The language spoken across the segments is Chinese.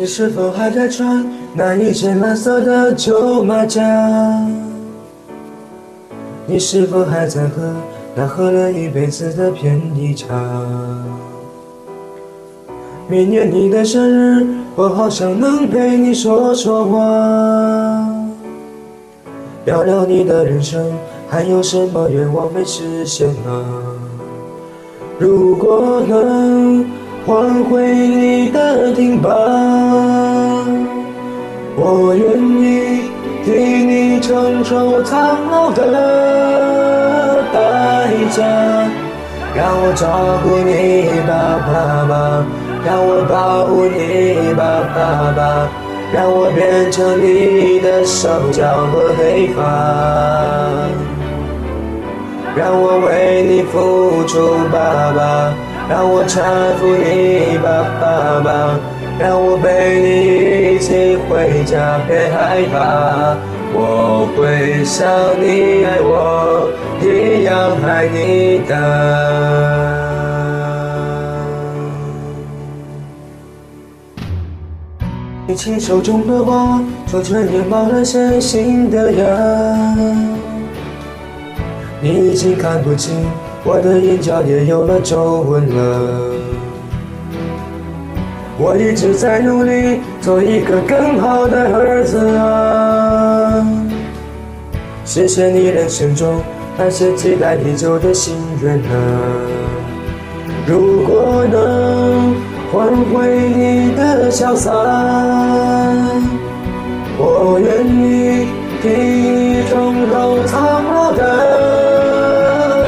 你是否还在穿那一件蓝色的旧马甲？你是否还在喝那喝了一辈子的便宜茶？明年你的生日，我好想能陪你说说话，聊聊你的人生，还有什么愿望没实现啊？如果能换回你的听吧，我愿意替你承受苍老的代价。让我照顾你吧，爸爸，让我保护你吧，爸爸，让我变成你的手脚和黑发。让我为你付出，爸爸，让我搀扶你吧，爸爸，让我陪你回家，别害怕，我会像你爱我一样爱你的。你亲手中的花，说春天冒了些新的芽。你已经看不清，我的眼角也有了皱纹了。我一直在努力，做一个更好的儿子啊！实现你人生中那些期待已久的心愿啊！如果能换回你的潇洒，我愿意替你承受苍老的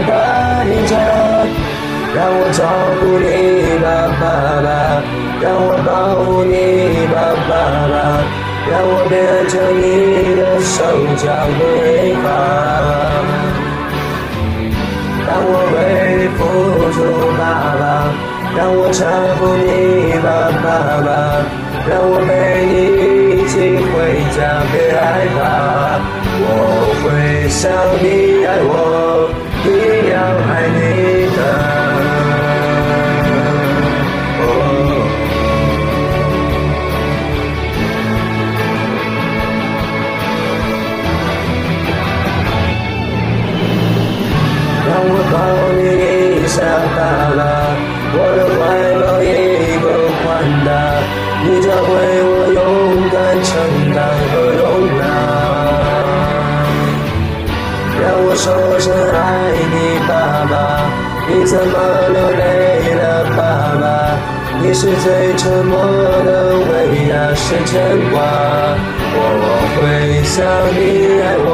代价。让我照顾你吧，爸爸，让我保护你吧，爸爸，让我变成你的手脚和尾巴，让我为你付出，爸爸，让我搀扶你吧，爸爸，让我陪你一起回家，别害怕，我会像你爱我让我抱你一下，爸爸，我的怀抱已够宽大，你教会我勇敢承担和容纳。让我说声爱你，爸爸，你怎么流泪了，爸爸？你是最沉默的，为爱是牵挂。我会想你，爱我。